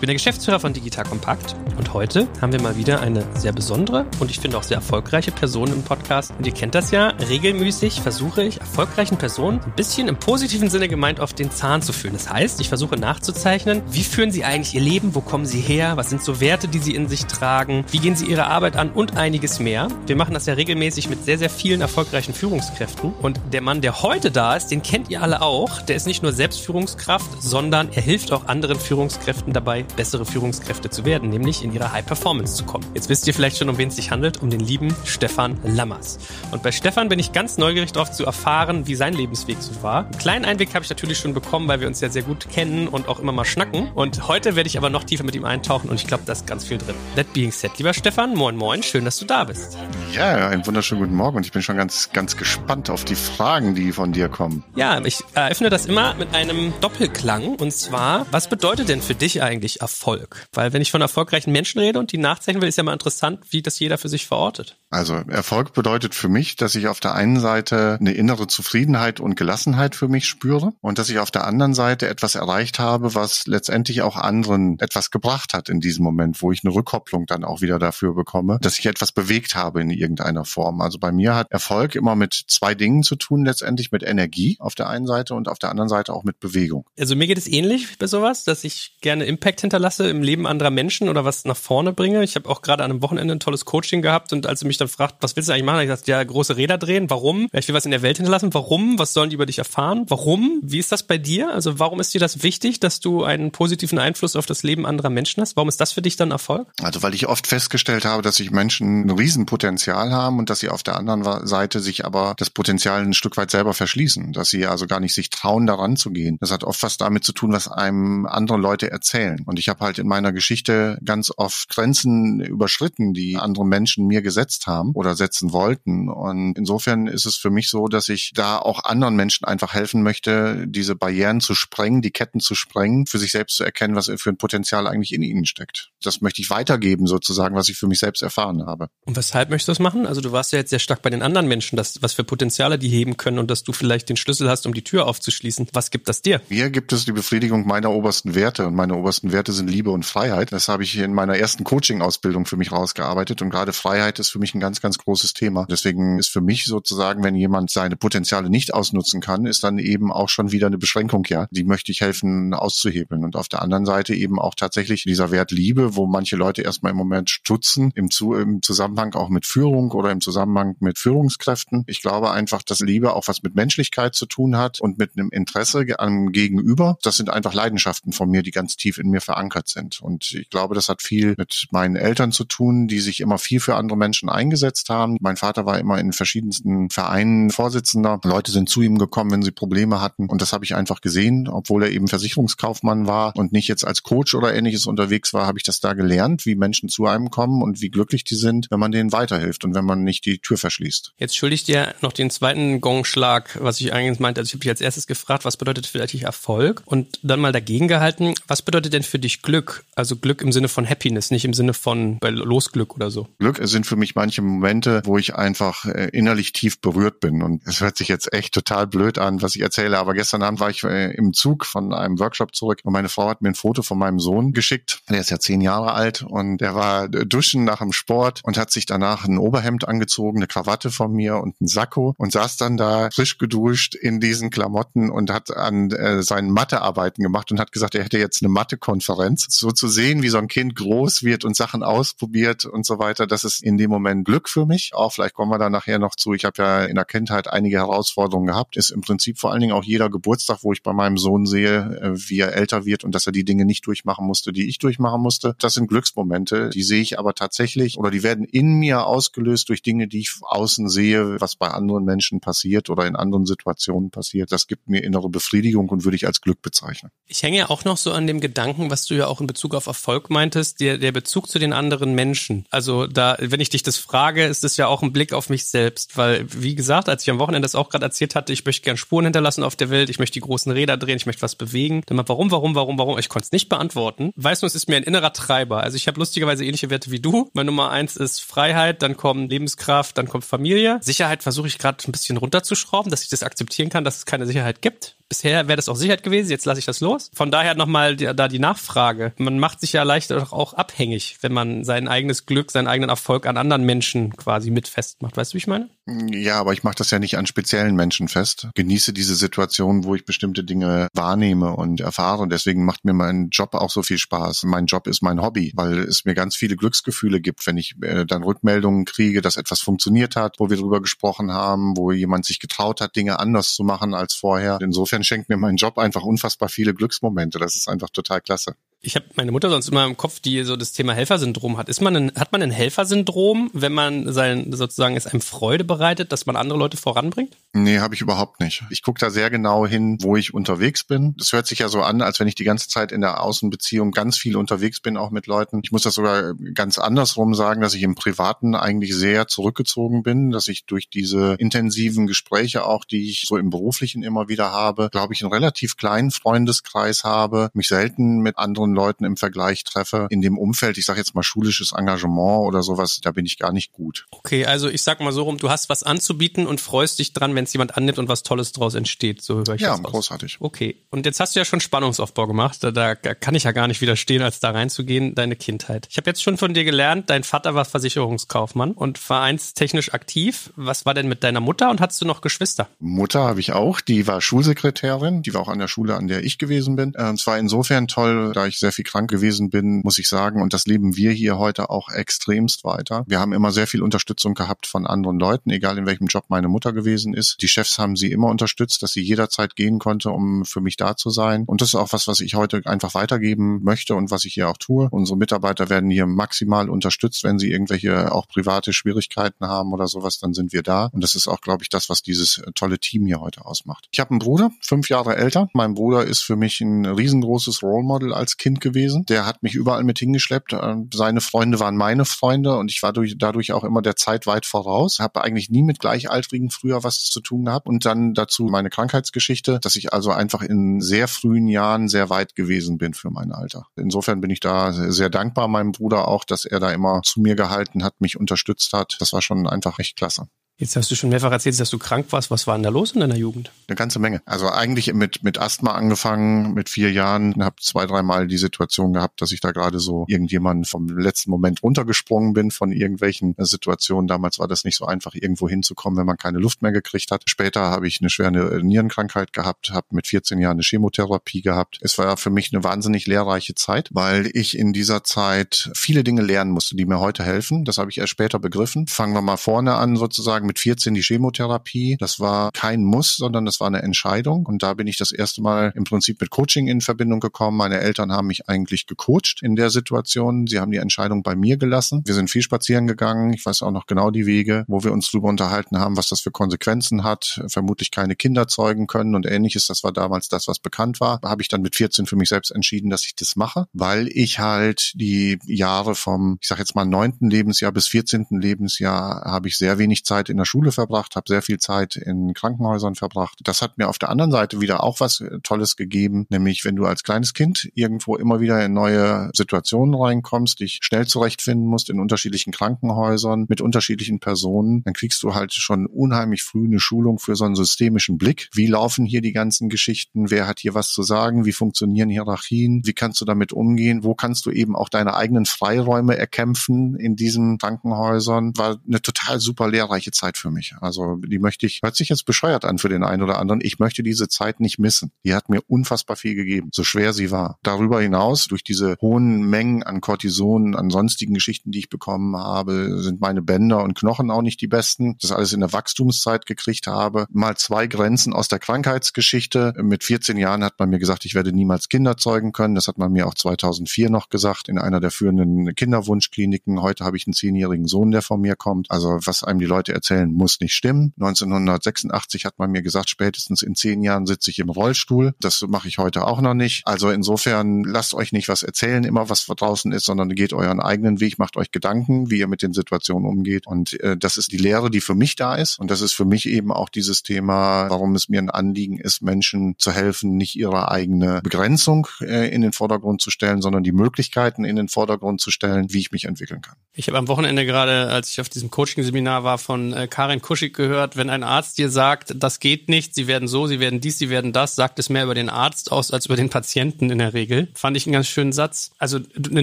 Ich bin der Geschäftsführer von Digital Kompakt und heute haben wir mal wieder eine sehr besondere und ich finde auch sehr erfolgreiche Person im Podcast. Und ihr kennt das ja, regelmäßig versuche ich erfolgreichen Personen ein bisschen im positiven Sinne gemeint auf den Zahn zu führen. Das heißt, ich versuche nachzuzeichnen, wie führen sie eigentlich ihr Leben, wo kommen sie her, was sind so Werte, die sie in sich tragen, wie gehen sie ihre Arbeit an und einiges mehr. Wir machen das ja regelmäßig mit sehr, sehr vielen erfolgreichen Führungskräften und der Mann, der heute da ist, den kennt ihr alle auch. Der ist nicht nur Selbstführungskraft, sondern er hilft auch anderen Führungskräften dabei, bessere Führungskräfte zu werden, nämlich in ihrer High Performance zu kommen. Jetzt wisst ihr vielleicht schon, um wen es sich handelt, um den lieben Stefan Lammers. Und bei Stefan bin ich ganz neugierig darauf zu erfahren, wie sein Lebensweg so war. Einen kleinen Einblick habe ich natürlich schon bekommen, weil wir uns ja sehr gut kennen und auch immer mal schnacken. Und heute werde ich aber noch tiefer mit ihm eintauchen und ich glaube, da ist ganz viel drin. That being said, lieber Stefan, moin moin, schön, dass du da bist. Ja, einen wunderschönen guten Morgen und ich bin schon ganz, ganz gespannt auf die Fragen, die von dir kommen. Ja, ich eröffne das immer mit einem Doppelklang und zwar, was bedeutet denn für dich eigentlich Erfolg? Weil wenn ich von erfolgreichen Menschen rede und die nachzeichnen will, ist ja mal interessant, wie das jeder für sich verortet. Also Erfolg bedeutet für mich, dass ich auf der einen Seite eine innere Zufriedenheit und Gelassenheit für mich spüre und dass ich auf der anderen Seite etwas erreicht habe, was letztendlich auch anderen etwas gebracht hat in diesem Moment, wo ich eine Rückkopplung dann auch wieder dafür bekomme, dass ich etwas bewegt habe in irgendeiner Form. Also bei mir hat Erfolg immer mit zwei Dingen zu tun, letztendlich mit Energie auf der einen Seite und auf der anderen Seite auch mit Bewegung. Also mir geht es ähnlich bei sowas, dass ich gerne Impact hinterlasse im Leben anderer Menschen oder was nach vorne bringe. Ich habe auch gerade an einem Wochenende ein tolles Coaching gehabt und als sie mich dann fragt, was willst du eigentlich machen, habe ich gesagt, ja, große Räder drehen. Warum? Ich will was in der Welt hinterlassen. Warum? Was sollen die über dich erfahren? Warum? Wie ist das bei dir? Also warum ist dir das wichtig, dass du einen positiven Einfluss auf das Leben anderer Menschen hast? Warum ist das für dich dann Erfolg? Also weil ich oft festgestellt habe, dass sich Menschen ein Riesenpotenzial haben und dass sie auf der anderen Seite sich aber das Potenzial ein Stück weit selber verschließen, dass sie also gar nicht sich trauen, daran zu gehen. Das hat oft was damit zu tun, was einem andere Leute erzählen. Und ich habe halt in meiner Geschichte ganz oft Grenzen überschritten, die andere Menschen mir gesetzt haben oder setzen wollten. Und insofern ist es für mich so, dass ich da auch anderen Menschen einfach helfen möchte, diese Barrieren zu sprengen, die Ketten zu sprengen, für sich selbst zu erkennen, was für ein Potenzial eigentlich in ihnen steckt. Das möchte ich weitergeben, sozusagen, was ich für mich selbst erfahren habe. Und weshalb möchtest du das machen? Also du warst ja jetzt sehr stark bei den anderen Menschen, dass, was für Potenziale die heben können und dass du vielleicht den Schlüssel hast, um die Tür aufzuschließen. Was gibt das dir? Mir gibt es die Befriedigung meiner obersten Werte und meine obersten Werte sind Liebe und Freiheit. Das habe ich in meiner ersten Coaching-Ausbildung für mich rausgearbeitet und gerade Freiheit ist für mich ein ganz, ganz großes Thema. Deswegen ist für mich sozusagen, wenn jemand seine Potenziale nicht ausnutzen kann, ist dann eben auch schon wieder eine Beschränkung, ja. Die möchte ich helfen auszuhebeln. Und auf der anderen Seite eben auch tatsächlich dieser Wert Liebe, wo manche Leute erstmal im Moment stutzen, im, Zu im Zusammenhang auch mit Führung oder im Zusammenhang mit Führungskräften. Ich glaube einfach, dass Liebe auch was mit Menschlichkeit zu tun hat und mit einem Interesse am Gegenüber. Das sind einfach Leidenschaften von mir, die ganz tief in mir verankert sind. Und ich glaube, das hat viel mit meinen Eltern zu tun, die sich immer viel für andere Menschen eingesetzt haben. Mein Vater war immer in verschiedensten Vereinen Vorsitzender. Leute sind zu ihm gekommen, wenn sie Probleme hatten. Und das habe ich einfach gesehen, obwohl er eben Versicherungskaufmann war und nicht jetzt als Coach oder ähnliches unterwegs war, habe ich das da gelernt, wie Menschen zu einem kommen und wie glücklich die sind, wenn man denen weiterhilft und wenn man nicht die Tür verschließt. Jetzt schulde ich dir noch den zweiten Gongschlag, was ich eigentlich meinte. Also ich habe dich als erstes gefragt, was bedeutet dich Erfolg? Und dann mal dagegen gehalten, was bedeutet denn für dich Glück? Also Glück im Sinne von Happiness, nicht im Sinne von Losglück oder so. Glück sind für mich manche Momente, wo ich einfach äh, innerlich tief berührt bin. Und es hört sich jetzt echt total blöd an, was ich erzähle, aber gestern Abend war ich äh, im Zug von einem Workshop zurück und meine Frau hat mir ein Foto von meinem Sohn geschickt. Der ist ja zehn Jahre alt und der war duschen nach dem Sport und hat sich danach ein Oberhemd angezogen, eine Krawatte von mir und ein Sakko und saß dann da frisch geduscht in diesen Klamotten und hat an äh, seinen Mathearbeiten gemacht und hat gesagt, er hätte jetzt eine Mathekonferenz. So zu sehen, wie so ein Kind groß wird und Sachen ausprobiert und so weiter, das ist in dem Moment Glück für mich. Auch vielleicht kommen wir da nachher noch zu. Ich habe ja in der Kindheit einige Herausforderungen gehabt. Ist im Prinzip vor allen Dingen auch jeder Geburtstag, wo ich bei meinem Sohn sehe, äh, wie er älter wird und dass er die Dinge nicht durchmachen musste, die ich durchmachen musste. Das sind Glücksmomente. Die sehe ich aber tatsächlich oder die werden in mir ausgelöst durch Dinge, die ich außen sehe, was bei anderen Menschen passiert oder in anderen Situationen passiert. Das gibt mir innere Befriedigung und würde ich als Glück bezeichnen. Ich hänge ja auch noch so an dem Gedanken, was was du ja auch in Bezug auf Erfolg meintest, der, der Bezug zu den anderen Menschen. Also da, wenn ich dich das frage, ist es ja auch ein Blick auf mich selbst, weil, wie gesagt, als ich am Wochenende das auch gerade erzählt hatte, ich möchte gern Spuren hinterlassen auf der Welt, ich möchte die großen Räder drehen, ich möchte was bewegen. Dann mal, warum, warum, warum, warum? Ich konnte es nicht beantworten. Weißt du, es ist mir ein innerer Treiber. Also ich habe lustigerweise ähnliche Werte wie du. Meine Nummer eins ist Freiheit, dann kommt Lebenskraft, dann kommt Familie. Sicherheit versuche ich gerade ein bisschen runterzuschrauben, dass ich das akzeptieren kann, dass es keine Sicherheit gibt. Bisher wäre das auch Sicherheit gewesen, jetzt lasse ich das los. Von daher nochmal da die Nachfrage. Man macht sich ja leicht auch abhängig, wenn man sein eigenes Glück, seinen eigenen Erfolg an anderen Menschen quasi mit festmacht. Weißt du, wie ich meine? Ja, aber ich mache das ja nicht an speziellen Menschen fest. Genieße diese Situation, wo ich bestimmte Dinge wahrnehme und erfahre. Und deswegen macht mir mein Job auch so viel Spaß. Mein Job ist mein Hobby, weil es mir ganz viele Glücksgefühle gibt, wenn ich äh, dann Rückmeldungen kriege, dass etwas funktioniert hat, wo wir drüber gesprochen haben, wo jemand sich getraut hat, Dinge anders zu machen als vorher. Insofern schenkt mir mein Job einfach unfassbar viele Glücksmomente. Das ist einfach total klasse. Ich habe meine Mutter sonst immer im Kopf, die so das Thema Helfersyndrom hat. Ist man ein, hat man ein Helfersyndrom, wenn man sein sozusagen es einem Freude bereitet, dass man andere Leute voranbringt? Nee, habe ich überhaupt nicht. Ich gucke da sehr genau hin, wo ich unterwegs bin. Das hört sich ja so an, als wenn ich die ganze Zeit in der Außenbeziehung ganz viel unterwegs bin, auch mit Leuten. Ich muss das sogar ganz andersrum sagen, dass ich im Privaten eigentlich sehr zurückgezogen bin, dass ich durch diese intensiven Gespräche auch, die ich so im Beruflichen immer wieder habe, glaube ich, einen relativ kleinen Freundeskreis habe, mich selten mit anderen anderen Leuten im Vergleich treffe. In dem Umfeld, ich sage jetzt mal schulisches Engagement oder sowas, da bin ich gar nicht gut. Okay, also ich sag mal so rum, du hast was anzubieten und freust dich dran, wenn es jemand annimmt und was Tolles daraus entsteht. So höre ich ja, das großartig. Okay, und jetzt hast du ja schon Spannungsaufbau gemacht. Da, da kann ich ja gar nicht widerstehen, als da reinzugehen, deine Kindheit. Ich habe jetzt schon von dir gelernt, dein Vater war Versicherungskaufmann und vereinstechnisch aktiv. Was war denn mit deiner Mutter und hattest du noch Geschwister? Mutter habe ich auch, die war Schulsekretärin, die war auch an der Schule, an der ich gewesen bin. Äh, es war insofern toll, da ich sehr viel krank gewesen bin, muss ich sagen. Und das leben wir hier heute auch extremst weiter. Wir haben immer sehr viel Unterstützung gehabt von anderen Leuten, egal in welchem Job meine Mutter gewesen ist. Die Chefs haben sie immer unterstützt, dass sie jederzeit gehen konnte, um für mich da zu sein. Und das ist auch was, was ich heute einfach weitergeben möchte und was ich hier auch tue. Unsere Mitarbeiter werden hier maximal unterstützt, wenn sie irgendwelche auch private Schwierigkeiten haben oder sowas, dann sind wir da. Und das ist auch, glaube ich, das, was dieses tolle Team hier heute ausmacht. Ich habe einen Bruder, fünf Jahre älter. Mein Bruder ist für mich ein riesengroßes Role Model als Kind gewesen gewesen. Der hat mich überall mit hingeschleppt. Ähm, seine Freunde waren meine Freunde und ich war durch, dadurch auch immer der Zeit weit voraus. Habe eigentlich nie mit Gleichaltrigen früher was zu tun gehabt. Und dann dazu meine Krankheitsgeschichte, dass ich also einfach in sehr frühen Jahren sehr weit gewesen bin für mein Alter. Insofern bin ich da sehr dankbar meinem Bruder auch, dass er da immer zu mir gehalten hat, mich unterstützt hat. Das war schon einfach echt klasse. Jetzt hast du schon mehrfach erzählt, dass du krank warst. Was war denn da los in deiner Jugend? Eine ganze Menge. Also eigentlich mit, mit Asthma angefangen, mit vier Jahren, habe zwei, dreimal die Situation gehabt, dass ich da gerade so irgendjemanden vom letzten Moment runtergesprungen bin von irgendwelchen Situationen. Damals war das nicht so einfach, irgendwo hinzukommen, wenn man keine Luft mehr gekriegt hat. Später habe ich eine schwere Nierenkrankheit gehabt, habe mit 14 Jahren eine Chemotherapie gehabt. Es war für mich eine wahnsinnig lehrreiche Zeit, weil ich in dieser Zeit viele Dinge lernen musste, die mir heute helfen. Das habe ich erst später begriffen. Fangen wir mal vorne an sozusagen mit 14 die Chemotherapie. Das war kein Muss, sondern das war eine Entscheidung. Und da bin ich das erste Mal im Prinzip mit Coaching in Verbindung gekommen. Meine Eltern haben mich eigentlich gecoacht in der Situation. Sie haben die Entscheidung bei mir gelassen. Wir sind viel spazieren gegangen. Ich weiß auch noch genau die Wege, wo wir uns darüber unterhalten haben, was das für Konsequenzen hat. Vermutlich keine Kinder zeugen können und ähnliches. Das war damals das, was bekannt war. Da habe ich dann mit 14 für mich selbst entschieden, dass ich das mache, weil ich halt die Jahre vom, ich sag jetzt mal, neunten Lebensjahr bis 14. Lebensjahr habe ich sehr wenig Zeit in der Schule verbracht, habe sehr viel Zeit in Krankenhäusern verbracht. Das hat mir auf der anderen Seite wieder auch was äh, Tolles gegeben, nämlich wenn du als kleines Kind irgendwo immer wieder in neue Situationen reinkommst, dich schnell zurechtfinden musst in unterschiedlichen Krankenhäusern mit unterschiedlichen Personen, dann kriegst du halt schon unheimlich früh eine Schulung für so einen systemischen Blick. Wie laufen hier die ganzen Geschichten? Wer hat hier was zu sagen? Wie funktionieren Hierarchien? Wie kannst du damit umgehen? Wo kannst du eben auch deine eigenen Freiräume erkämpfen in diesen Krankenhäusern? War eine total super lehrreiche Zeit Zeit für mich. Also die möchte ich, hört sich jetzt bescheuert an für den einen oder anderen. Ich möchte diese Zeit nicht missen. Die hat mir unfassbar viel gegeben, so schwer sie war. Darüber hinaus, durch diese hohen Mengen an Cortison, an sonstigen Geschichten, die ich bekommen habe, sind meine Bänder und Knochen auch nicht die besten. Das alles in der Wachstumszeit gekriegt habe. Mal zwei Grenzen aus der Krankheitsgeschichte. Mit 14 Jahren hat man mir gesagt, ich werde niemals Kinder zeugen können. Das hat man mir auch 2004 noch gesagt in einer der führenden Kinderwunschkliniken. Heute habe ich einen zehnjährigen Sohn, der von mir kommt. Also was einem die Leute erzählen, erzählen, muss nicht stimmen. 1986 hat man mir gesagt, spätestens in zehn Jahren sitze ich im Rollstuhl. Das mache ich heute auch noch nicht. Also insofern lasst euch nicht was erzählen, immer was draußen ist, sondern geht euren eigenen Weg, macht euch Gedanken, wie ihr mit den Situationen umgeht. Und äh, das ist die Lehre, die für mich da ist. Und das ist für mich eben auch dieses Thema, warum es mir ein Anliegen ist, Menschen zu helfen, nicht ihre eigene Begrenzung äh, in den Vordergrund zu stellen, sondern die Möglichkeiten in den Vordergrund zu stellen, wie ich mich entwickeln kann. Ich habe am Wochenende gerade, als ich auf diesem Coaching-Seminar war, von äh, Karin Kuschig gehört, wenn ein Arzt dir sagt, das geht nicht, sie werden so, sie werden dies, sie werden das, sagt es mehr über den Arzt aus als über den Patienten in der Regel. Fand ich einen ganz schönen Satz. Also eine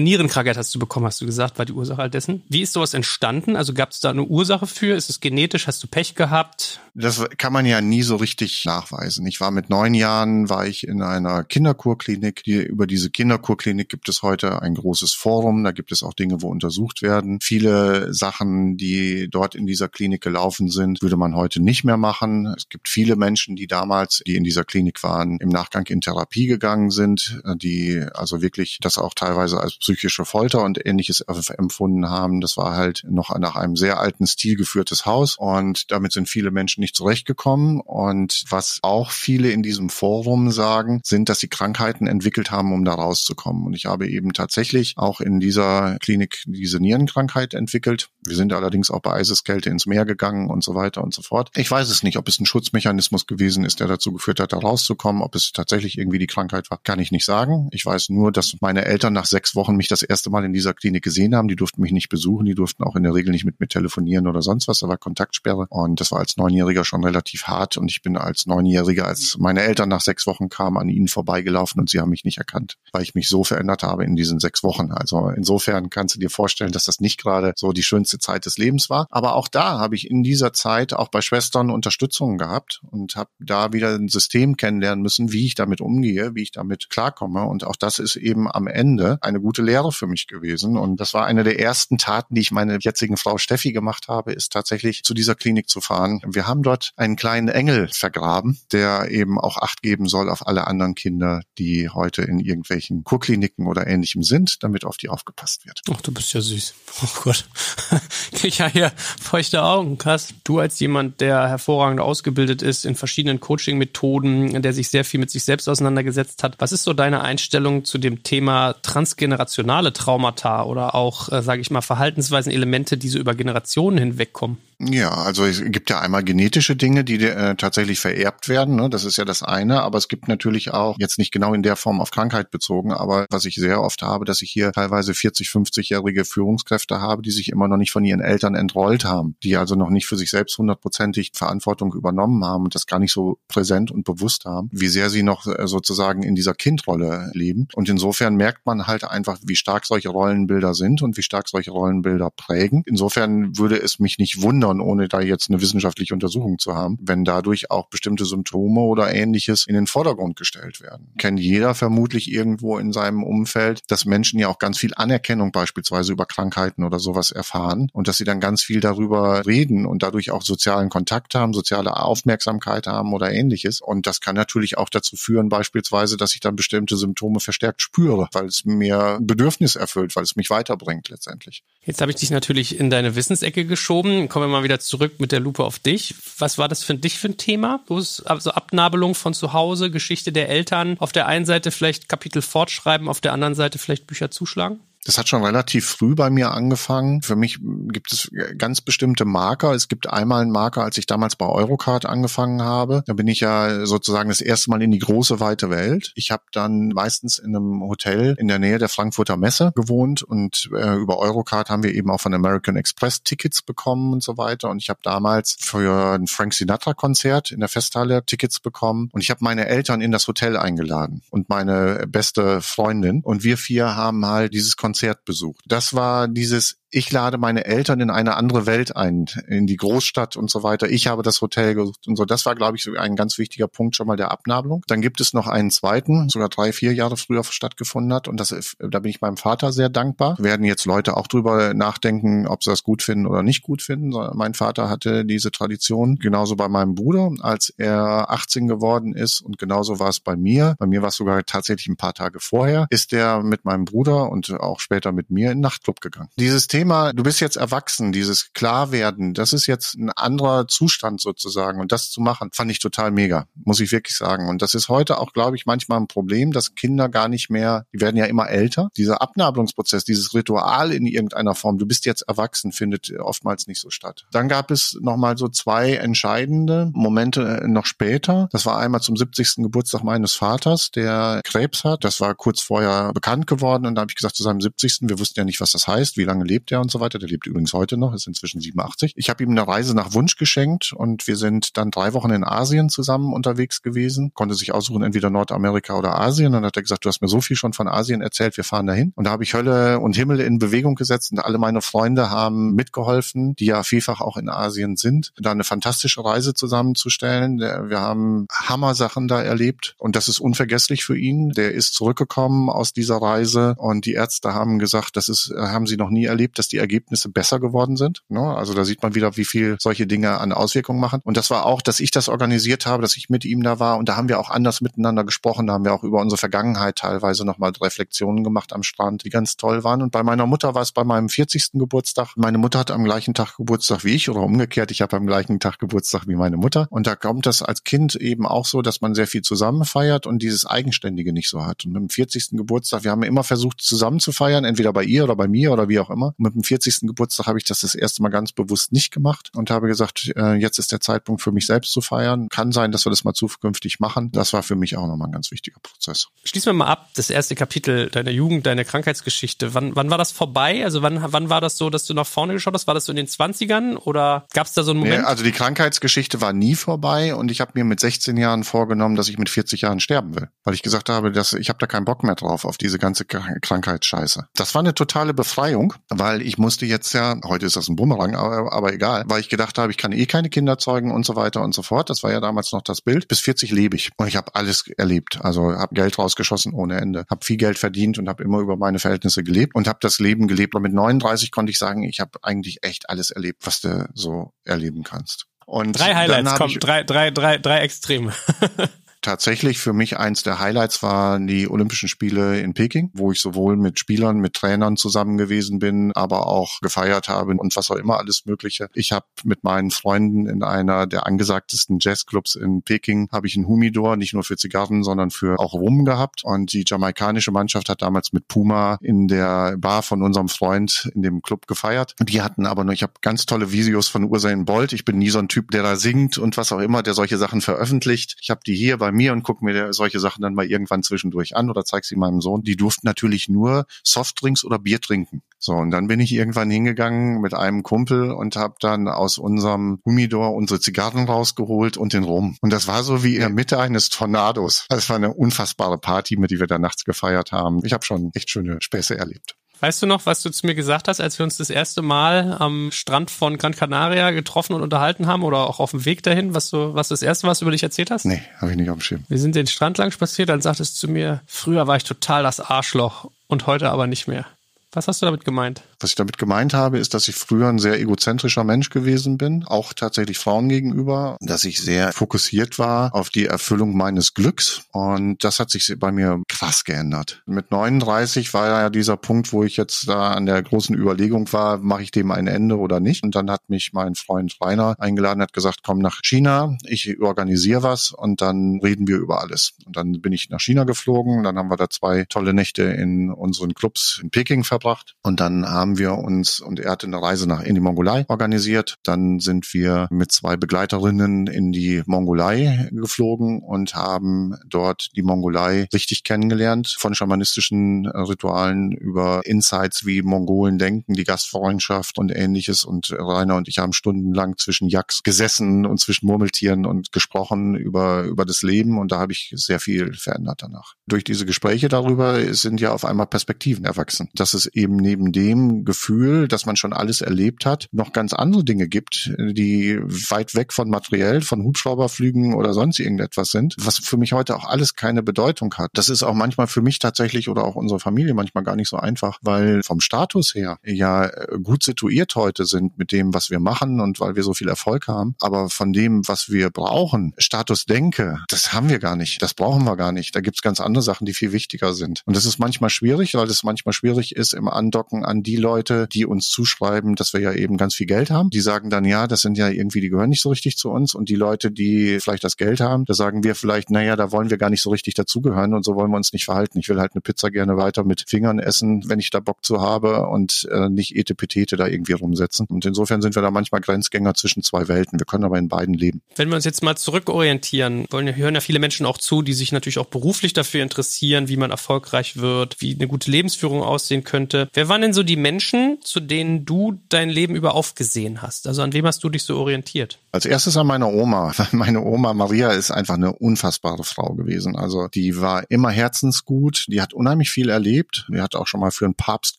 Nierenkrankheit hast du bekommen, hast du gesagt, war die Ursache all dessen. Wie ist sowas entstanden? Also gab es da eine Ursache für? Ist es genetisch? Hast du Pech gehabt? Das kann man ja nie so richtig nachweisen. Ich war mit neun Jahren, war ich in einer Kinderkurklinik. Die, über diese Kinderkurklinik gibt es heute ein großes Forum. Da gibt es auch Dinge, wo untersucht werden. Viele Sachen, die dort in dieser Klinik gelaufen sind, würde man heute nicht mehr machen. Es gibt viele Menschen, die damals, die in dieser Klinik waren, im Nachgang in Therapie gegangen sind, die also wirklich das auch teilweise als psychische Folter und ähnliches empfunden haben. Das war halt noch nach einem sehr alten Stil geführtes Haus und damit sind viele Menschen nicht zurechtgekommen. Und was auch viele in diesem Forum sagen, sind, dass sie Krankheiten entwickelt haben, um da rauszukommen. Und ich habe eben tatsächlich auch in dieser Klinik diese Nierenkrankheit entwickelt. Wir sind allerdings auch bei Eiseskälte ins Meer gegangen und so weiter und so fort. Ich weiß es nicht, ob es ein Schutzmechanismus gewesen ist, der dazu geführt hat, da rauszukommen. Ob es tatsächlich irgendwie die Krankheit war, kann ich nicht sagen. Ich weiß nur, dass meine Eltern nach sechs Wochen mich das erste Mal in dieser Klinik gesehen haben. Die durften mich nicht besuchen, die durften auch in der Regel nicht mit mir telefonieren oder sonst was. Da war Kontaktsperre und das war als Neunjähriger schon relativ hart und ich bin als Neunjähriger, als meine Eltern nach sechs Wochen kamen, an ihnen vorbeigelaufen und sie haben mich nicht erkannt, weil ich mich so verändert habe in diesen sechs Wochen. Also insofern kannst du dir vorstellen, dass das nicht gerade so die schönste Zeit des Lebens war. Aber auch da habe ich in dieser Zeit auch bei Schwestern Unterstützung gehabt und habe da wieder ein System kennenlernen müssen, wie ich damit umgehe, wie ich damit klarkomme. Und auch das ist eben am Ende eine gute Lehre für mich gewesen. Und das war eine der ersten Taten, die ich meine jetzigen Frau Steffi gemacht habe, ist tatsächlich zu dieser Klinik zu fahren. Wir haben dort einen kleinen Engel vergraben, der eben auch Acht geben soll auf alle anderen Kinder, die heute in irgendwelchen Kurkliniken oder ähnlichem sind, damit auf die aufgepasst wird. Ach, du bist ja süß. Oh Gott. ich ja hier feuchte Augen, krass. Du als jemand, der hervorragend ausgebildet ist in verschiedenen Coaching-Methoden, der sich sehr viel mit sich selbst auseinandergesetzt hat. Was ist so deine Einstellung zu dem Thema transgenerationale Traumata oder auch, äh, sage ich mal, Verhaltensweisen, Elemente, die so über Generationen hinwegkommen? Ja, also es gibt ja einmal genetische Dinge, die äh, tatsächlich vererbt werden. Ne? Das ist ja das eine. Aber es gibt natürlich auch, jetzt nicht genau in der Form auf Krankheit bezogen, aber was ich sehr oft habe, dass ich hier teilweise 40, 50-jährige Führungskräfte habe, die sich immer noch nicht von ihren Eltern entrollt haben, die also noch nicht für sich selbst hundertprozentig Verantwortung übernommen haben und das gar nicht so präsent und bewusst haben, wie sehr sie noch äh, sozusagen in dieser Kindrolle leben. Und insofern merkt man halt einfach, wie stark solche Rollenbilder sind und wie stark solche Rollenbilder prägen. Insofern würde es mich nicht wundern, ohne da jetzt eine wissenschaftliche Untersuchung zu haben, wenn dadurch auch bestimmte Symptome oder ähnliches in den Vordergrund gestellt werden. Kennt jeder vermutlich irgendwo in seinem Umfeld, dass Menschen ja auch ganz viel Anerkennung beispielsweise über Krankheiten oder sowas erfahren und dass sie dann ganz viel darüber reden und dadurch auch sozialen Kontakt haben, soziale Aufmerksamkeit haben oder ähnliches. Und das kann natürlich auch dazu führen, beispielsweise, dass ich dann bestimmte Symptome verstärkt spüre, weil es mir Bedürfnis erfüllt, weil es mich weiterbringt letztendlich. Jetzt habe ich dich natürlich in deine Wissensecke geschoben. Kommen wir mal wieder zurück mit der Lupe auf dich. Was war das für dich für ein Thema? Also Abnabelung von zu Hause, Geschichte der Eltern. Auf der einen Seite vielleicht Kapitel fortschreiben, auf der anderen Seite vielleicht Bücher zuschlagen? Das hat schon relativ früh bei mir angefangen. Für mich gibt es ganz bestimmte Marker. Es gibt einmal einen Marker, als ich damals bei Eurocard angefangen habe. Da bin ich ja sozusagen das erste Mal in die große, weite Welt. Ich habe dann meistens in einem Hotel in der Nähe der Frankfurter Messe gewohnt und äh, über Eurocard haben wir eben auch von American Express Tickets bekommen und so weiter. Und ich habe damals für ein Frank Sinatra Konzert in der Festhalle Tickets bekommen und ich habe meine Eltern in das Hotel eingeladen und meine beste Freundin und wir vier haben halt dieses Konzert Konzert besucht. Das war dieses ich lade meine Eltern in eine andere Welt ein, in die Großstadt und so weiter. Ich habe das Hotel gesucht und so. Das war, glaube ich, so ein ganz wichtiger Punkt schon mal der Abnabelung. Dann gibt es noch einen zweiten, sogar drei, vier Jahre früher stattgefunden hat. Und das, da bin ich meinem Vater sehr dankbar. Werden jetzt Leute auch drüber nachdenken, ob sie das gut finden oder nicht gut finden. Mein Vater hatte diese Tradition. Genauso bei meinem Bruder, als er 18 geworden ist. Und genauso war es bei mir. Bei mir war es sogar tatsächlich ein paar Tage vorher, ist er mit meinem Bruder und auch später mit mir in den Nachtclub gegangen. Dieses Thema Thema, du bist jetzt erwachsen, dieses Klarwerden, das ist jetzt ein anderer Zustand sozusagen. Und das zu machen, fand ich total mega, muss ich wirklich sagen. Und das ist heute auch, glaube ich, manchmal ein Problem, dass Kinder gar nicht mehr, die werden ja immer älter. Dieser Abnabelungsprozess, dieses Ritual in irgendeiner Form, du bist jetzt erwachsen, findet oftmals nicht so statt. Dann gab es nochmal so zwei entscheidende Momente noch später. Das war einmal zum 70. Geburtstag meines Vaters, der Krebs hat. Das war kurz vorher bekannt geworden. Und da habe ich gesagt, zu seinem 70. Wir wussten ja nicht, was das heißt, wie lange lebt er und so weiter. Der lebt übrigens heute noch, ist inzwischen 87. Ich habe ihm eine Reise nach Wunsch geschenkt und wir sind dann drei Wochen in Asien zusammen unterwegs gewesen. Konnte sich aussuchen, entweder Nordamerika oder Asien. Und dann hat er gesagt, du hast mir so viel schon von Asien erzählt, wir fahren dahin. Und da habe ich Hölle und Himmel in Bewegung gesetzt und alle meine Freunde haben mitgeholfen, die ja vielfach auch in Asien sind, da eine fantastische Reise zusammenzustellen. Wir haben Hammer-Sachen da erlebt und das ist unvergesslich für ihn. Der ist zurückgekommen aus dieser Reise und die Ärzte haben gesagt, das ist, haben sie noch nie erlebt, dass die Ergebnisse besser geworden sind. Ne? Also da sieht man wieder, wie viel solche Dinge an Auswirkungen machen. Und das war auch, dass ich das organisiert habe, dass ich mit ihm da war und da haben wir auch anders miteinander gesprochen, da haben wir auch über unsere Vergangenheit teilweise nochmal Reflexionen gemacht am Strand, die ganz toll waren. Und bei meiner Mutter war es bei meinem 40. Geburtstag. Meine Mutter hat am gleichen Tag Geburtstag wie ich oder umgekehrt, ich habe am gleichen Tag Geburtstag wie meine Mutter. Und da kommt das als Kind eben auch so, dass man sehr viel zusammen feiert und dieses Eigenständige nicht so hat. Und mit dem 40. Geburtstag, wir haben immer versucht zusammen zu feiern, entweder bei ihr oder bei mir oder wie auch immer. Und mit dem 40. Geburtstag habe ich das das erste Mal ganz bewusst nicht gemacht und habe gesagt, äh, jetzt ist der Zeitpunkt für mich selbst zu feiern. Kann sein, dass wir das mal zukünftig machen. Das war für mich auch nochmal ein ganz wichtiger Prozess. Schließen wir mal ab, das erste Kapitel deiner Jugend, deiner Krankheitsgeschichte. Wann, wann war das vorbei? Also wann, wann war das so, dass du nach vorne geschaut hast? War das so in den 20ern oder gab es da so einen Moment? Nee, also die Krankheitsgeschichte war nie vorbei und ich habe mir mit 16 Jahren vorgenommen, dass ich mit 40 Jahren sterben will, weil ich gesagt habe, dass ich habe da keinen Bock mehr drauf auf diese ganze Krankheitsscheiße. Das war eine totale Befreiung, weil ich musste jetzt ja, heute ist das ein Bumerang, aber, aber egal, weil ich gedacht habe, ich kann eh keine Kinder zeugen und so weiter und so fort. Das war ja damals noch das Bild. Bis 40 lebe ich und ich habe alles erlebt. Also habe Geld rausgeschossen ohne Ende, habe viel Geld verdient und habe immer über meine Verhältnisse gelebt und habe das Leben gelebt. Und mit 39 konnte ich sagen, ich habe eigentlich echt alles erlebt, was du so erleben kannst. Und drei Highlights, komm, drei, drei, drei, drei Extreme. tatsächlich für mich eins der Highlights waren die Olympischen Spiele in Peking, wo ich sowohl mit Spielern, mit Trainern zusammen gewesen bin, aber auch gefeiert habe und was auch immer alles Mögliche. Ich habe mit meinen Freunden in einer der angesagtesten Jazzclubs in Peking habe ich einen Humidor, nicht nur für Zigarren, sondern für auch Rum gehabt. Und die jamaikanische Mannschaft hat damals mit Puma in der Bar von unserem Freund in dem Club gefeiert. Die hatten aber nur, ich habe ganz tolle Videos von Usain Bolt. Ich bin nie so ein Typ, der da singt und was auch immer, der solche Sachen veröffentlicht. Ich habe die hier bei mir und gucke mir solche Sachen dann mal irgendwann zwischendurch an oder zeige sie meinem Sohn. Die durften natürlich nur Softdrinks oder Bier trinken. So, und dann bin ich irgendwann hingegangen mit einem Kumpel und habe dann aus unserem Humidor unsere Zigarren rausgeholt und den Rum. Und das war so wie in der Mitte eines Tornados. Das war eine unfassbare Party, mit die wir da nachts gefeiert haben. Ich habe schon echt schöne Späße erlebt. Weißt du noch, was du zu mir gesagt hast, als wir uns das erste Mal am Strand von Gran Canaria getroffen und unterhalten haben oder auch auf dem Weg dahin, was du, was das erste, was du über dich erzählt hast? Nee, habe ich nicht auf dem Schirm. Wir sind den Strand lang spaziert, dann sagtest du zu mir, früher war ich total das Arschloch und heute aber nicht mehr. Was hast du damit gemeint? Was ich damit gemeint habe, ist, dass ich früher ein sehr egozentrischer Mensch gewesen bin, auch tatsächlich Frauen gegenüber, dass ich sehr fokussiert war auf die Erfüllung meines Glücks und das hat sich bei mir krass geändert. Mit 39 war ja dieser Punkt, wo ich jetzt da an der großen Überlegung war, mache ich dem ein Ende oder nicht und dann hat mich mein Freund Rainer eingeladen, hat gesagt, komm nach China, ich organisiere was und dann reden wir über alles. Und dann bin ich nach China geflogen, dann haben wir da zwei tolle Nächte in unseren Clubs in Peking verbracht verbracht. Und dann haben wir uns, und er hatte eine Reise nach in die Mongolei organisiert. Dann sind wir mit zwei Begleiterinnen in die Mongolei geflogen und haben dort die Mongolei richtig kennengelernt. Von schamanistischen Ritualen über Insights wie Mongolen denken, die Gastfreundschaft und ähnliches. Und Rainer und ich haben stundenlang zwischen Yaks gesessen und zwischen Murmeltieren und gesprochen über, über das Leben. Und da habe ich sehr viel verändert danach. Durch diese Gespräche darüber sind ja auf einmal Perspektiven erwachsen. Das ist eben neben dem Gefühl, dass man schon alles erlebt hat, noch ganz andere Dinge gibt, die weit weg von materiell, von Hubschrauberflügen oder sonst irgendetwas sind, was für mich heute auch alles keine Bedeutung hat. Das ist auch manchmal für mich tatsächlich oder auch unsere Familie manchmal gar nicht so einfach, weil vom Status her ja gut situiert heute sind mit dem, was wir machen und weil wir so viel Erfolg haben. Aber von dem, was wir brauchen, Status denke, das haben wir gar nicht. Das brauchen wir gar nicht. Da gibt's ganz andere Sachen, die viel wichtiger sind. Und das ist manchmal schwierig, weil es manchmal schwierig ist, im Andocken an die Leute, die uns zuschreiben, dass wir ja eben ganz viel Geld haben. Die sagen dann, ja, das sind ja irgendwie, die gehören nicht so richtig zu uns. Und die Leute, die vielleicht das Geld haben, da sagen wir vielleicht, naja, da wollen wir gar nicht so richtig dazugehören und so wollen wir uns nicht verhalten. Ich will halt eine Pizza gerne weiter mit Fingern essen, wenn ich da Bock zu habe und äh, nicht etepetete da irgendwie rumsetzen. Und insofern sind wir da manchmal Grenzgänger zwischen zwei Welten. Wir können aber in beiden leben. Wenn wir uns jetzt mal zurückorientieren, wollen, hören ja viele Menschen auch zu, die sich natürlich auch beruflich dafür interessieren, wie man erfolgreich wird, wie eine gute Lebensführung aussehen könnte. Wer waren denn so die Menschen, zu denen du dein Leben über aufgesehen hast? Also an wem hast du dich so orientiert? Als erstes an meiner Oma. Meine Oma Maria ist einfach eine unfassbare Frau gewesen. Also die war immer herzensgut, die hat unheimlich viel erlebt. Die hat auch schon mal für einen Papst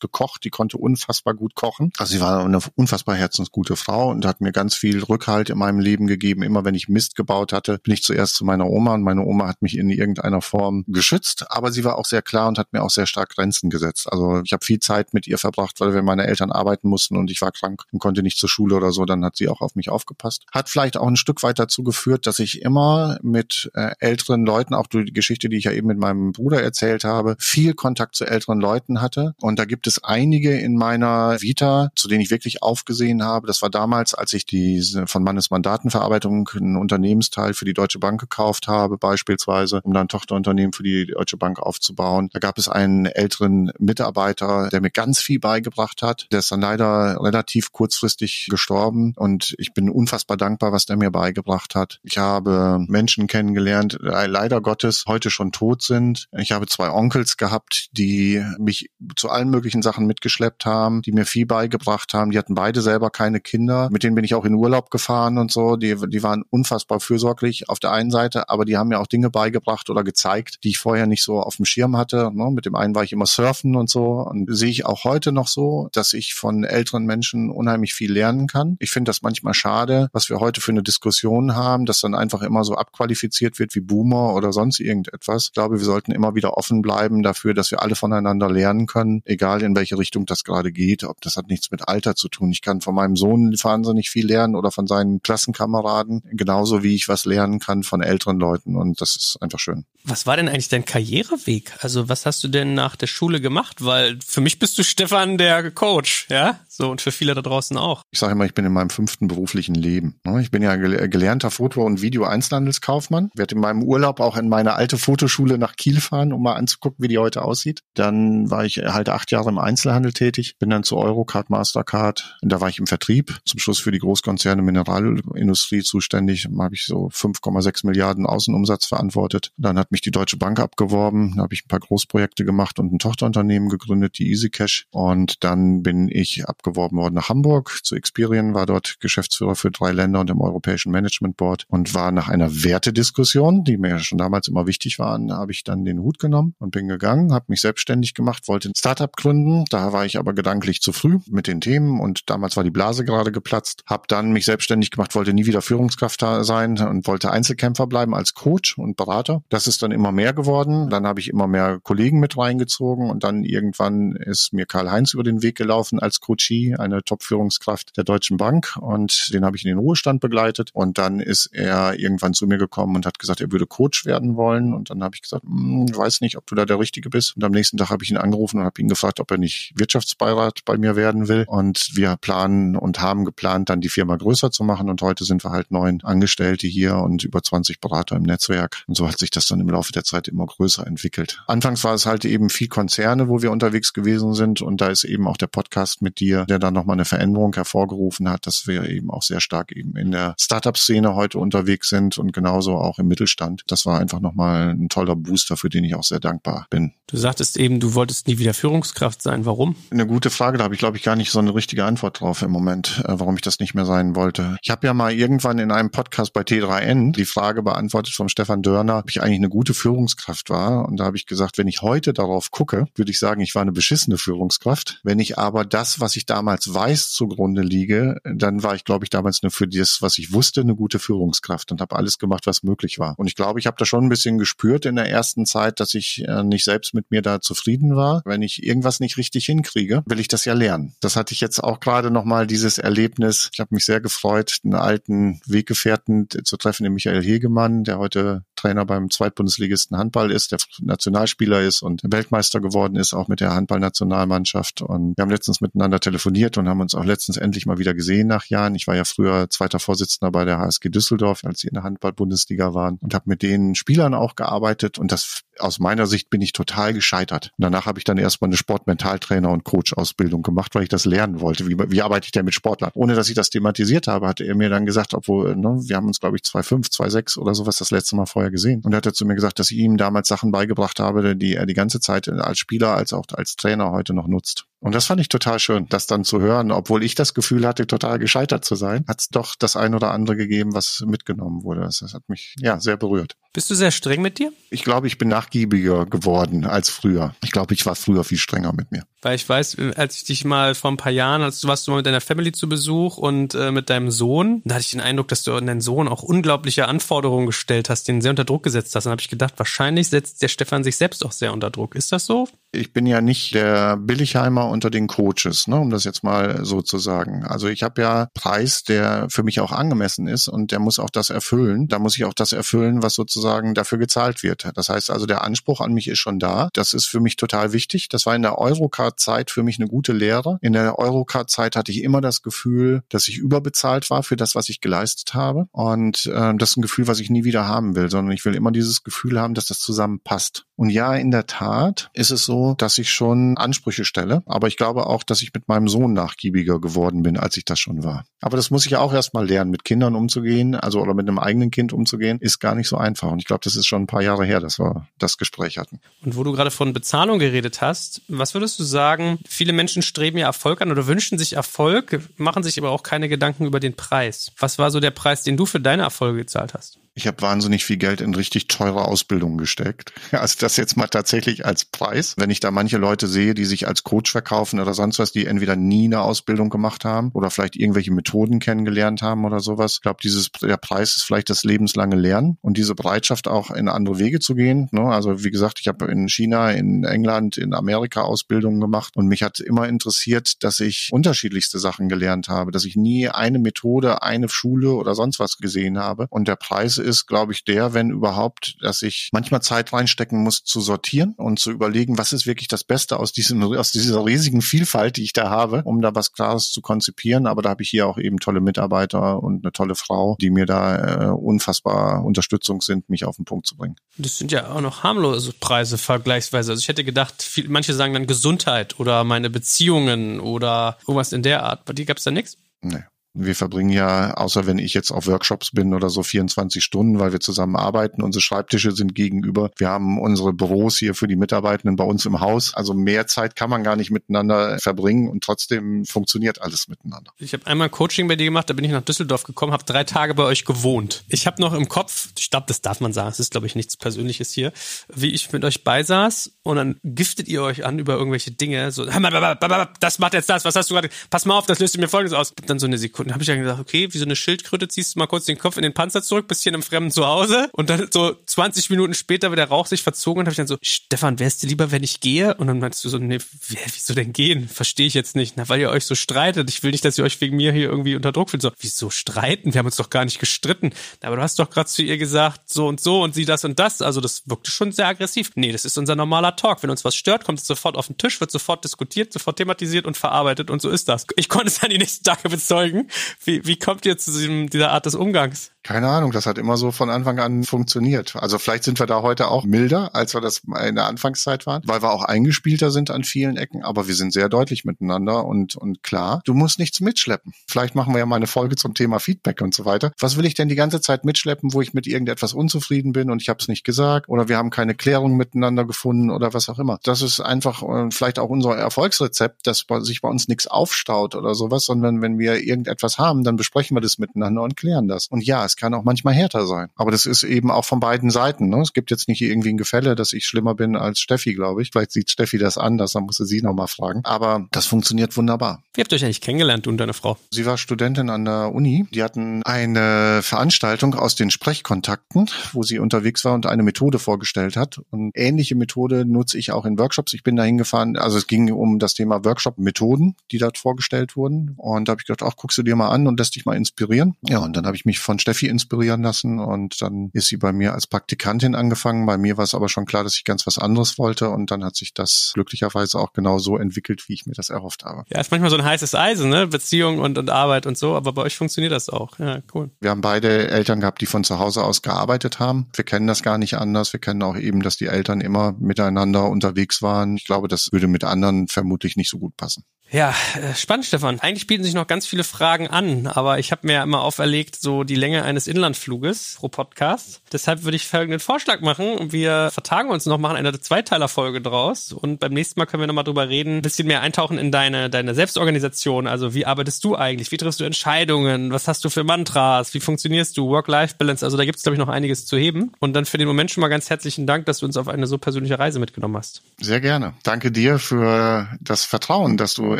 gekocht, die konnte unfassbar gut kochen. Also sie war eine unfassbar herzensgute Frau und hat mir ganz viel Rückhalt in meinem Leben gegeben. Immer wenn ich Mist gebaut hatte, bin ich zuerst zu meiner Oma und meine Oma hat mich in irgendeiner Form geschützt, aber sie war auch sehr klar und hat mir auch sehr stark Grenzen gesetzt. Also ich habe viel Zeit mit ihr verbracht, weil wir meine Eltern arbeiten mussten und ich war krank und konnte nicht zur Schule oder so, dann hat sie auch auf mich aufgepasst. Hat vielleicht auch ein Stück weit dazu geführt, dass ich immer mit äh, älteren Leuten, auch durch die Geschichte, die ich ja eben mit meinem Bruder erzählt habe, viel Kontakt zu älteren Leuten hatte. Und da gibt es einige in meiner Vita, zu denen ich wirklich aufgesehen habe. Das war damals, als ich diese von Mannes Mandatenverarbeitung einen Unternehmensteil für die Deutsche Bank gekauft habe, beispielsweise, um dann Tochterunternehmen für die Deutsche Bank aufzubauen. Da gab es einen älteren Mitarbeiter, der mir ganz viel beigebracht hat. Der ist dann leider relativ kurzfristig gestorben und ich bin unfassbar dankbar, was der mir beigebracht hat. Ich habe Menschen kennengelernt, äh, leider Gottes heute schon tot sind. Ich habe zwei Onkels gehabt, die mich zu allen möglichen Sachen mitgeschleppt haben, die mir viel beigebracht haben. Die hatten beide selber keine Kinder. Mit denen bin ich auch in Urlaub gefahren und so. Die, die waren unfassbar fürsorglich auf der einen Seite, aber die haben mir auch Dinge beigebracht oder gezeigt, die ich vorher nicht so auf dem Schirm hatte. Ne? Mit dem einen war ich immer surfen und so. Und sehe ich auch heute noch so, dass ich von älteren Menschen unheimlich viel lernen kann. Ich finde das manchmal schade, was wir heute für eine Diskussion haben, dass dann einfach immer so abqualifiziert wird wie Boomer oder sonst irgendetwas. Ich glaube, wir sollten immer wieder offen bleiben dafür, dass wir alle voneinander lernen können, egal in welche Richtung das gerade geht. Ob das hat nichts mit Alter zu tun. Ich kann von meinem Sohn wahnsinnig viel lernen oder von seinen Klassenkameraden, genauso wie ich was lernen kann von älteren Leuten. Und das ist einfach schön. Was war denn eigentlich dein Karriereweg? Also was hast du denn nach der Schule gemacht? Weil für mich bist du Stefan der Coach, ja? So und für viele da draußen auch. Ich sage immer, ich bin in meinem fünften beruflichen Leben. Ne? Ich bin ja gelernter Foto- und Video-Einzelhandelskaufmann. Werde in meinem Urlaub auch in meine alte Fotoschule nach Kiel fahren, um mal anzugucken, wie die heute aussieht. Dann war ich halt acht Jahre im Einzelhandel tätig, bin dann zu Eurocard, Mastercard. Und da war ich im Vertrieb, zum Schluss für die Großkonzerne Mineralindustrie zuständig. Da habe ich so 5,6 Milliarden Außenumsatz verantwortet. Dann hat mich die Deutsche Bank abgeworben. Da habe ich ein paar Großprojekte gemacht und ein Tochterunternehmen gegründet, die EasyCash. Und dann bin ich abgeworben worden nach Hamburg zu Experian, war dort Geschäftsführer für drei Länder und im Europäischen Management Board und war nach einer Wertediskussion, die mir schon damals immer wichtig waren, habe ich dann den Hut genommen und bin gegangen, habe mich selbstständig gemacht, wollte ein Startup gründen. Da war ich aber gedanklich zu früh mit den Themen und damals war die Blase gerade geplatzt. Habe dann mich selbstständig gemacht, wollte nie wieder Führungskraft sein und wollte Einzelkämpfer bleiben als Coach und Berater. Das ist dann immer mehr geworden. Dann habe ich immer mehr Kollegen mit reingezogen und dann irgendwann ist mir Karl-Heinz über den Weg gelaufen als Coachie, eine Top-Führungskraft der Deutschen Bank und den habe ich in den Ruhestand begleitet. Und dann ist er irgendwann zu mir gekommen und hat gesagt, er würde Coach werden wollen. Und dann habe ich gesagt, hm, ich weiß nicht, ob du da der Richtige bist. Und am nächsten Tag habe ich ihn angerufen und habe ihn gefragt, ob er nicht Wirtschaftsbeirat bei mir werden will. Und wir planen und haben geplant, dann die Firma größer zu machen. Und heute sind wir halt neun Angestellte hier und über 20 Berater im Netzwerk. Und so hat sich das dann im Laufe der Zeit immer größer entwickelt. Anfangs war es halt eben viel Konzerne, wo wir unterwegs gewesen sind. Und da ist eben auch der Podcast mit dir, der dann nochmal eine Veränderung hervorgerufen hat, dass wir eben auch sehr stark eben in der Startup-Szene heute unterwegs sind und genauso auch im Mittelstand. Das war einfach nochmal ein toller Booster, für den ich auch sehr dankbar bin. Du sagtest eben, du wolltest nie wieder Führungskraft sein. Warum? Eine gute Frage, da habe ich glaube ich gar nicht so eine richtige Antwort drauf im Moment, äh, warum ich das nicht mehr sein wollte. Ich habe ja mal irgendwann in einem Podcast bei T3N die Frage beantwortet vom Stefan Dörner, ob ich eigentlich eine gute Führungskraft war. Und da habe ich gesagt, wenn ich heute darauf gucke, würde ich sagen, ich war eine beschissene Führungskraft. Wenn ich aber das, was ich damals weiß zugrunde liege, dann war ich, glaube ich, damals nur für das, was ich wusste, eine gute Führungskraft und habe alles gemacht, was möglich war. Und ich glaube, ich habe da schon ein bisschen gespürt in der ersten Zeit, dass ich äh, nicht selbst mit mir da zufrieden war. Wenn ich irgendwas nicht richtig hinkriege, will ich das ja lernen. Das hatte ich jetzt auch gerade nochmal, dieses Erlebnis. Ich habe mich sehr gefreut, einen alten Weggefährten zu treffen, den Michael Hegemann, der heute Trainer beim Zweitbundesligisten Handball ist, der Nationalspieler ist und Weltmeister geworden ist, auch mit der Handballnationalmannschaft. Und wir haben letztens miteinander telefoniert und haben uns auch letztens endlich mal wieder gesehen nach Jahren. Ich war ja früher zweiter Vorsitzender bei der HSG Düsseldorf, als sie in der Handball-Bundesliga waren und habe mit den Spielern auch gearbeitet und das aus meiner Sicht bin ich total gescheitert. Und danach habe ich dann erstmal eine Sportmentaltrainer und Coach-Ausbildung gemacht, weil ich das lernen wollte. Wie, wie arbeite ich denn mit Sportlern? Ohne dass ich das thematisiert habe, hatte er mir dann gesagt, obwohl, ne, wir haben uns, glaube ich, 2,5, 2,6 oder sowas das letzte Mal vorher gesehen. Und er hat zu mir gesagt, dass ich ihm damals Sachen beigebracht habe, die er die ganze Zeit als Spieler als auch als Trainer heute noch nutzt. Und das fand ich total schön, das dann zu hören. Obwohl ich das Gefühl hatte, total gescheitert zu sein, hat es doch das ein oder andere gegeben, was mitgenommen wurde. Das, das hat mich ja sehr berührt. Bist du sehr streng mit dir? Ich glaube, ich bin nachgiebiger geworden als früher. Ich glaube, ich war früher viel strenger mit mir. Weil ich weiß, als ich dich mal vor ein paar Jahren, als du warst du mal mit deiner Family zu Besuch und äh, mit deinem Sohn, da hatte ich den Eindruck, dass du an deinen Sohn auch unglaubliche Anforderungen gestellt hast, den sehr unter Druck gesetzt hast. Und habe ich gedacht, wahrscheinlich setzt der Stefan sich selbst auch sehr unter Druck. Ist das so? Ich bin ja nicht der Billigheimer unter den Coaches, ne, um das jetzt mal so zu sagen. Also ich habe ja Preis, der für mich auch angemessen ist und der muss auch das erfüllen. Da muss ich auch das erfüllen, was sozusagen dafür gezahlt wird. Das heißt also, der Anspruch an mich ist schon da. Das ist für mich total wichtig. Das war in der Eurocard-Zeit für mich eine gute Lehre. In der Eurocard-Zeit hatte ich immer das Gefühl, dass ich überbezahlt war für das, was ich geleistet habe. Und äh, das ist ein Gefühl, was ich nie wieder haben will, sondern ich will immer dieses Gefühl haben, dass das zusammenpasst. Und ja, in der Tat ist es so, dass ich schon Ansprüche stelle. Aber ich glaube auch, dass ich mit meinem Sohn nachgiebiger geworden bin, als ich das schon war. Aber das muss ich ja auch erstmal lernen, mit Kindern umzugehen, also oder mit einem eigenen Kind umzugehen, ist gar nicht so einfach. Und ich glaube, das ist schon ein paar Jahre her, dass wir das Gespräch hatten. Und wo du gerade von Bezahlung geredet hast, was würdest du sagen? Viele Menschen streben ja Erfolg an oder wünschen sich Erfolg, machen sich aber auch keine Gedanken über den Preis. Was war so der Preis, den du für deine Erfolge gezahlt hast? Ich habe wahnsinnig viel Geld in richtig teure Ausbildungen gesteckt. Also das jetzt mal tatsächlich als Preis. Wenn ich da manche Leute sehe, die sich als Coach verkaufen oder sonst was, die entweder nie eine Ausbildung gemacht haben oder vielleicht irgendwelche Methoden kennengelernt haben oder sowas. Ich glaube, dieses der Preis ist vielleicht das lebenslange Lernen und diese Bereitschaft auch in andere Wege zu gehen. Ne? Also wie gesagt, ich habe in China, in England, in Amerika Ausbildungen gemacht und mich hat immer interessiert, dass ich unterschiedlichste Sachen gelernt habe, dass ich nie eine Methode, eine Schule oder sonst was gesehen habe. Und der Preis ist, glaube ich, der, wenn überhaupt, dass ich manchmal Zeit reinstecken muss zu sortieren und zu überlegen, was ist wirklich das Beste aus diesem, aus dieser riesigen Vielfalt, die ich da habe, um da was Klares zu konzipieren. Aber da habe ich hier auch eben tolle Mitarbeiter und eine tolle Frau, die mir da äh, unfassbar Unterstützung sind, mich auf den Punkt zu bringen. Das sind ja auch noch harmlose Preise vergleichsweise. Also ich hätte gedacht, viel, manche sagen dann Gesundheit oder meine Beziehungen oder irgendwas in der Art. Bei dir gab es da nichts? Nee. Wir verbringen ja, außer wenn ich jetzt auf Workshops bin oder so, 24 Stunden, weil wir zusammen arbeiten. Unsere Schreibtische sind gegenüber. Wir haben unsere Büros hier für die Mitarbeitenden bei uns im Haus. Also mehr Zeit kann man gar nicht miteinander verbringen und trotzdem funktioniert alles miteinander. Ich habe einmal Coaching bei dir gemacht, da bin ich nach Düsseldorf gekommen, habe drei Tage bei euch gewohnt. Ich habe noch im Kopf, ich glaube, das darf man sagen, es ist, glaube ich, nichts Persönliches hier, wie ich mit euch beisaß und dann giftet ihr euch an über irgendwelche Dinge. So, das macht jetzt das, was hast du gerade? Pass mal auf, das löst mir folgendes aus. Dann so eine Sekunde Sekunden habe ich dann gesagt, okay, wie so eine Schildkröte ziehst du mal kurz den Kopf in den Panzer zurück, bist hier in einem fremden Zuhause und dann so 20 Minuten später, wie der Rauch sich verzogen und habe ich dann so, Stefan, wärst du lieber, wenn ich gehe? Und dann meinst du so, nee, wieso denn gehen? Verstehe ich jetzt nicht. Na, weil ihr euch so streitet. Ich will nicht, dass ihr euch wegen mir hier irgendwie unter Druck fühlt. So, wieso streiten? Wir haben uns doch gar nicht gestritten. Aber du hast doch gerade zu ihr gesagt, so und so und sie das und das. Also das wirkte schon sehr aggressiv. Nee, das ist unser normaler Talk. Wenn uns was stört, kommt es sofort auf den Tisch, wird sofort diskutiert, sofort thematisiert und verarbeitet und so ist das. Ich konnte es dann die nächsten Tage bezeugen, wie, wie kommt ihr zu diesem, dieser Art des Umgangs? Keine Ahnung, das hat immer so von Anfang an funktioniert. Also vielleicht sind wir da heute auch milder, als wir das in der Anfangszeit waren, weil wir auch eingespielter sind an vielen Ecken, aber wir sind sehr deutlich miteinander und, und klar, du musst nichts mitschleppen. Vielleicht machen wir ja mal eine Folge zum Thema Feedback und so weiter. Was will ich denn die ganze Zeit mitschleppen, wo ich mit irgendetwas unzufrieden bin und ich habe es nicht gesagt oder wir haben keine Klärung miteinander gefunden oder was auch immer. Das ist einfach äh, vielleicht auch unser Erfolgsrezept, dass sich bei uns nichts aufstaut oder sowas, sondern wenn wir irgendetwas haben, dann besprechen wir das miteinander und klären das. Und ja, das kann auch manchmal härter sein. Aber das ist eben auch von beiden Seiten. Ne? Es gibt jetzt nicht irgendwie ein Gefälle, dass ich schlimmer bin als Steffi, glaube ich. Vielleicht sieht Steffi das anders, dann musste sie nochmal fragen. Aber das funktioniert wunderbar. Wie habt ihr euch eigentlich kennengelernt, du und deine Frau? Sie war Studentin an der Uni. Die hatten eine Veranstaltung aus den Sprechkontakten, wo sie unterwegs war und eine Methode vorgestellt hat. Und ähnliche Methode nutze ich auch in Workshops. Ich bin da hingefahren, also es ging um das Thema Workshop-Methoden, die dort vorgestellt wurden. Und da habe ich gedacht, ach, guckst du dir mal an und lässt dich mal inspirieren. Ja, und dann habe ich mich von Steffi inspirieren lassen und dann ist sie bei mir als Praktikantin angefangen. Bei mir war es aber schon klar, dass ich ganz was anderes wollte und dann hat sich das glücklicherweise auch genau so entwickelt, wie ich mir das erhofft habe. Ja, ist manchmal so ein heißes Eisen, ne? Beziehung und, und Arbeit und so, aber bei euch funktioniert das auch. Ja, cool. Wir haben beide Eltern gehabt, die von zu Hause aus gearbeitet haben. Wir kennen das gar nicht anders. Wir kennen auch eben, dass die Eltern immer miteinander unterwegs waren. Ich glaube, das würde mit anderen vermutlich nicht so gut passen. Ja, äh, spannend, Stefan. Eigentlich bieten sich noch ganz viele Fragen an, aber ich habe mir ja immer auferlegt, so die Länge eines Inlandfluges pro Podcast. Deshalb würde ich folgenden Vorschlag machen. Wir vertagen uns noch, machen eine Zweiteiler-Folge draus und beim nächsten Mal können wir nochmal drüber reden, ein bisschen mehr eintauchen in deine, deine Selbstorganisation. Also wie arbeitest du eigentlich? Wie triffst du Entscheidungen? Was hast du für Mantras? Wie funktionierst du? Work-Life-Balance? Also da gibt es, glaube ich, noch einiges zu heben. Und dann für den Moment schon mal ganz herzlichen Dank, dass du uns auf eine so persönliche Reise mitgenommen hast. Sehr gerne. Danke dir für das Vertrauen, dass du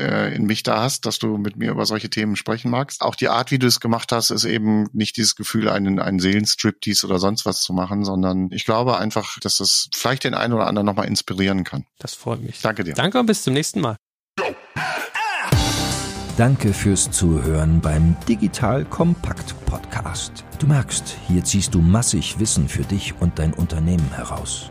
äh, in mich da hast, dass du mit mir über solche Themen sprechen magst. Auch die Art, wie du es gemacht hast, ist eben nicht dieses Gefühl, einen, einen Seelenstriptease oder sonst was zu machen, sondern ich glaube einfach, dass es vielleicht den einen oder anderen nochmal inspirieren kann. Das freut mich. Danke dir. Danke und bis zum nächsten Mal. Danke fürs Zuhören beim Digital Kompakt Podcast. Du merkst, hier ziehst du massig Wissen für dich und dein Unternehmen heraus.